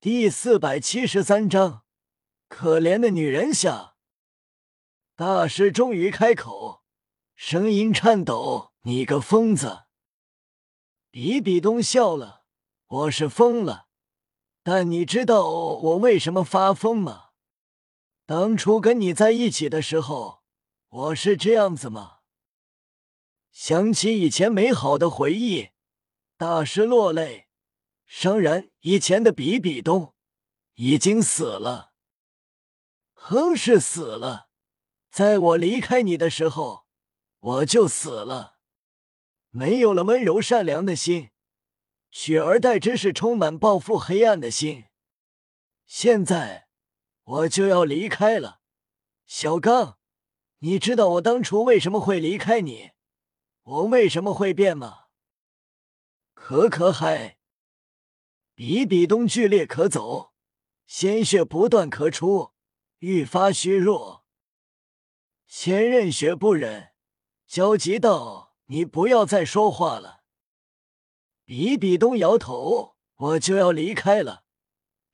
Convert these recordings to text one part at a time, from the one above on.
第四百七十三章，可怜的女人下。大师终于开口，声音颤抖：“你个疯子！”比比东笑了：“我是疯了，但你知道我为什么发疯吗？当初跟你在一起的时候，我是这样子吗？”想起以前美好的回忆，大师落泪。当然，以前的比比东已经死了，哼，是死了。在我离开你的时候，我就死了，没有了温柔善良的心，取而代之是充满报复黑暗的心。现在我就要离开了，小刚，你知道我当初为什么会离开你，我为什么会变吗？可可海。比比东剧烈咳走，鲜血不断咳出，愈发虚弱。千仞雪不忍，焦急道：“你不要再说话了。”比比东摇头：“我就要离开了，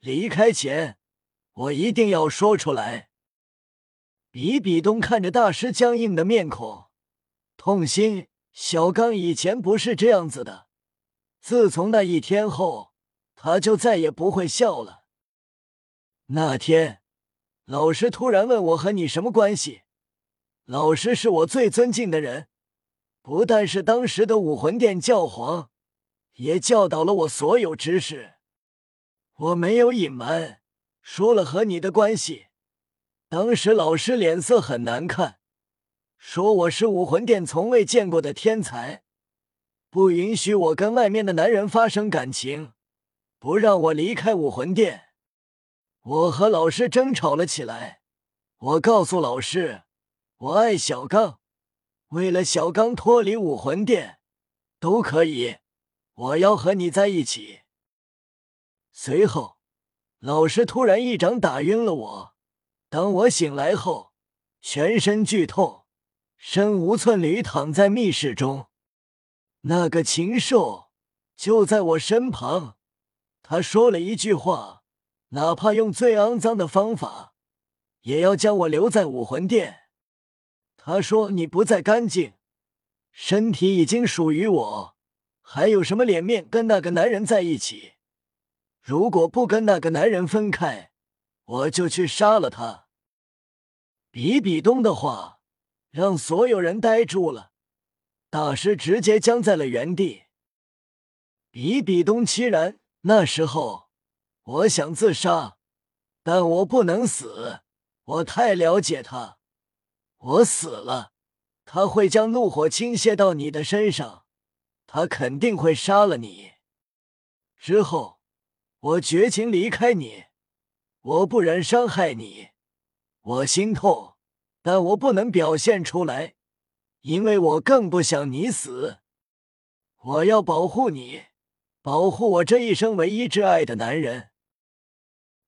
离开前，我一定要说出来。”比比东看着大师僵硬的面孔，痛心：小刚以前不是这样子的，自从那一天后。他就再也不会笑了。那天，老师突然问我和你什么关系？老师是我最尊敬的人，不但是当时的武魂殿教皇，也教导了我所有知识。我没有隐瞒，说了和你的关系。当时老师脸色很难看，说我是武魂殿从未见过的天才，不允许我跟外面的男人发生感情。不让我离开武魂殿，我和老师争吵了起来。我告诉老师，我爱小刚，为了小刚脱离武魂殿都可以，我要和你在一起。随后，老师突然一掌打晕了我。当我醒来后，全身剧痛，身无寸缕，躺在密室中。那个禽兽就在我身旁。他说了一句话：“哪怕用最肮脏的方法，也要将我留在武魂殿。”他说：“你不再干净，身体已经属于我，还有什么脸面跟那个男人在一起？如果不跟那个男人分开，我就去杀了他。”比比东的话让所有人呆住了，大师直接僵在了原地。比比东凄然。那时候，我想自杀，但我不能死。我太了解他，我死了，他会将怒火倾泻到你的身上，他肯定会杀了你。之后，我绝情离开你，我不忍伤害你，我心痛，但我不能表现出来，因为我更不想你死。我要保护你。保护我这一生唯一挚爱的男人。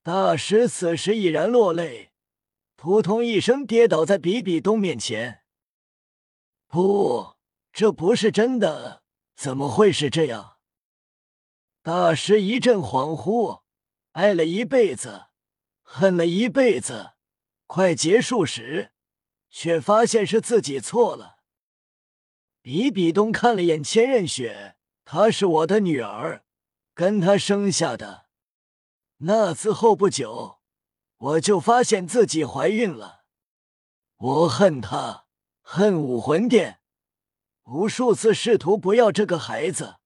大师此时已然落泪，扑通一声跌倒在比比东面前。不，这不是真的，怎么会是这样？大师一阵恍惚，爱了一辈子，恨了一辈子，快结束时，却发现是自己错了。比比东看了眼千仞雪。她是我的女儿，跟她生下的。那次后不久，我就发现自己怀孕了。我恨她，恨武魂殿，无数次试图不要这个孩子，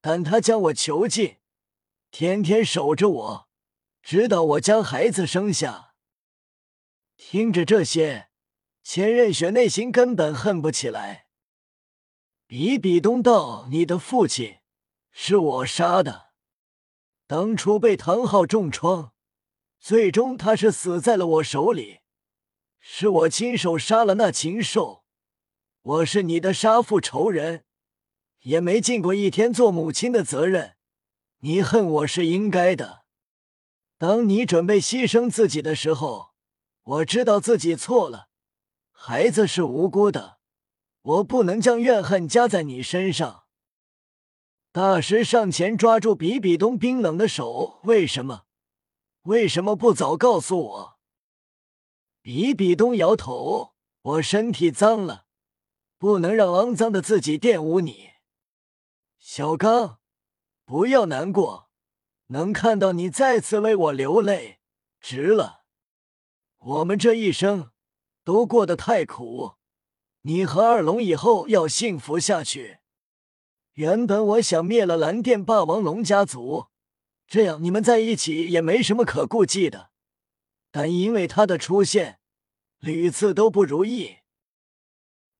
但她将我囚禁，天天守着我，直到我将孩子生下。听着这些，千仞雪内心根本恨不起来。比比东道：“你的父亲是我杀的，当初被唐昊重创，最终他是死在了我手里，是我亲手杀了那禽兽。我是你的杀父仇人，也没尽过一天做母亲的责任。你恨我是应该的。当你准备牺牲自己的时候，我知道自己错了，孩子是无辜的。”我不能将怨恨加在你身上。大师上前抓住比比东冰冷的手，为什么？为什么不早告诉我？比比东摇头：“我身体脏了，不能让肮脏的自己玷污你。”小刚，不要难过，能看到你再次为我流泪，值了。我们这一生都过得太苦，你和二龙以后要幸福下去。原本我想灭了蓝电霸王龙家族，这样你们在一起也没什么可顾忌的。但因为他的出现，屡次都不如意。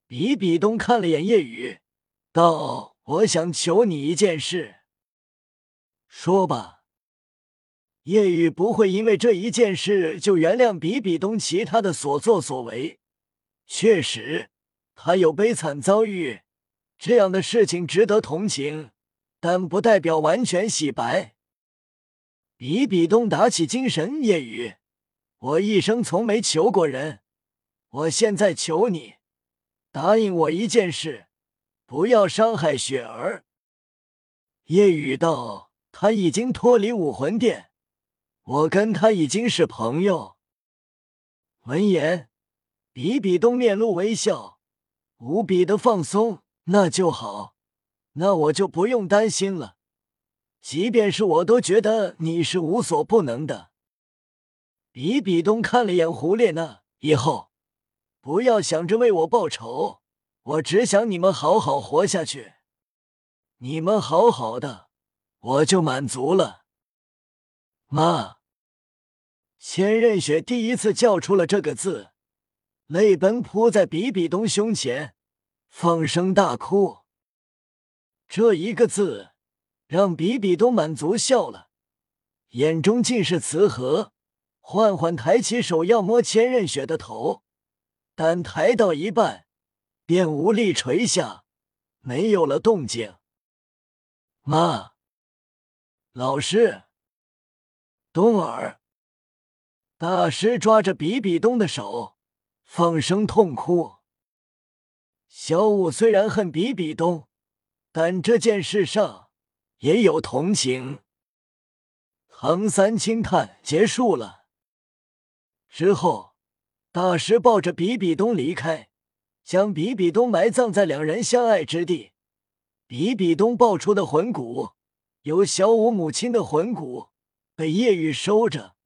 比比东看了眼夜雨，道：“我想求你一件事。”说吧。夜雨不会因为这一件事就原谅比比东其他的所作所为。确实，他有悲惨遭遇。这样的事情值得同情，但不代表完全洗白。比比东打起精神，夜雨，我一生从没求过人，我现在求你，答应我一件事，不要伤害雪儿。夜雨道：“他已经脱离武魂殿，我跟他已经是朋友。”闻言，比比东面露微笑，无比的放松。那就好，那我就不用担心了。即便是我都觉得你是无所不能的。比比东看了眼胡列娜，以后不要想着为我报仇，我只想你们好好活下去。你们好好的，我就满足了。妈，千仞雪第一次叫出了这个字，泪奔扑在比比东胸前。放声大哭，这一个字让比比东满足笑了，眼中尽是慈和。缓缓抬起手要摸千仞雪的头，但抬到一半便无力垂下，没有了动静。妈，老师，东儿，大师抓着比比东的手，放声痛哭。小五虽然恨比比东，但这件事上也有同情。唐三轻叹：“结束了。”之后，大师抱着比比东离开，将比比东埋葬在两人相爱之地。比比东爆出的魂骨，由小五母亲的魂骨，被夜雨收着，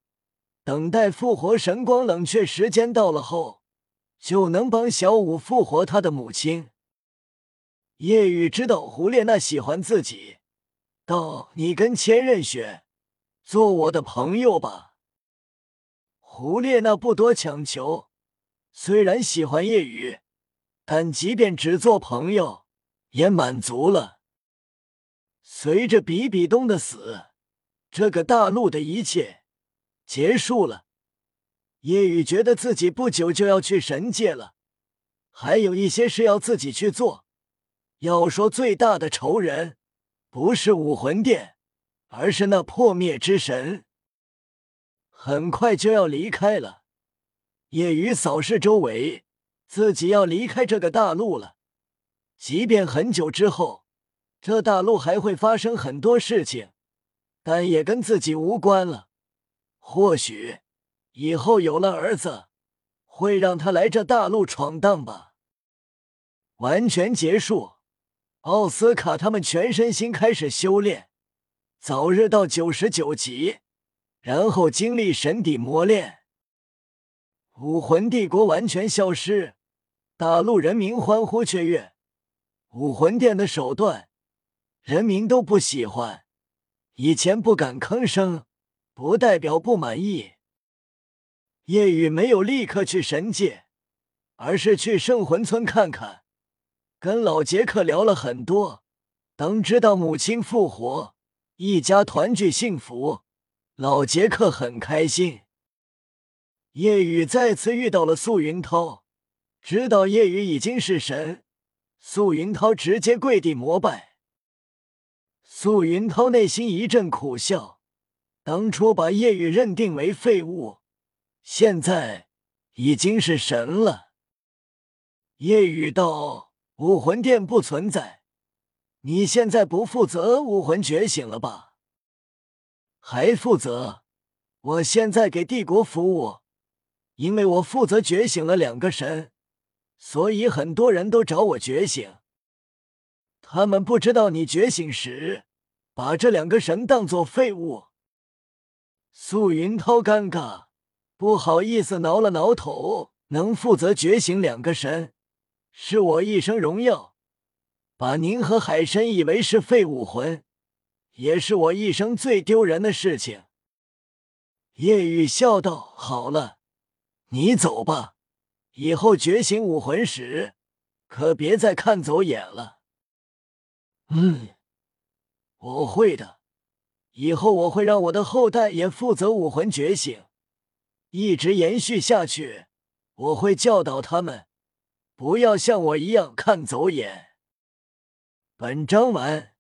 等待复活神光冷却时间到了后。就能帮小五复活他的母亲。叶雨知道胡列娜喜欢自己，道：“你跟千仞雪做我的朋友吧。”胡列娜不多强求，虽然喜欢叶雨，但即便只做朋友也满足了。随着比比东的死，这个大陆的一切结束了。叶雨觉得自己不久就要去神界了，还有一些事要自己去做。要说最大的仇人，不是武魂殿，而是那破灭之神。很快就要离开了，叶雨扫视周围，自己要离开这个大陆了。即便很久之后，这大陆还会发生很多事情，但也跟自己无关了。或许。以后有了儿子，会让他来这大陆闯荡吧。完全结束，奥斯卡他们全身心开始修炼，早日到九十九级，然后经历神底磨练。武魂帝国完全消失，大陆人民欢呼雀跃。武魂殿的手段，人民都不喜欢。以前不敢吭声，不代表不满意。叶雨没有立刻去神界，而是去圣魂村看看，跟老杰克聊了很多。当知道母亲复活，一家团聚幸福，老杰克很开心。叶雨再次遇到了素云涛，知道叶雨已经是神，素云涛直接跪地膜拜。素云涛内心一阵苦笑，当初把叶雨认定为废物。现在已经是神了。夜雨道：“武魂殿不存在，你现在不负责武魂觉醒了吧？还负责？我现在给帝国服务，因为我负责觉醒了两个神，所以很多人都找我觉醒。他们不知道你觉醒时把这两个神当做废物。素云涛尴尬，不好意思挠了挠头。能负责觉醒两个神，是我一生荣耀；把您和海神以为是废武魂，也是我一生最丢人的事情。叶雨笑道：“好了，你走吧，以后觉醒武魂时，可别再看走眼了。”嗯，我会的。以后我会让我的后代也负责武魂觉醒，一直延续下去。我会教导他们，不要像我一样看走眼。本章完。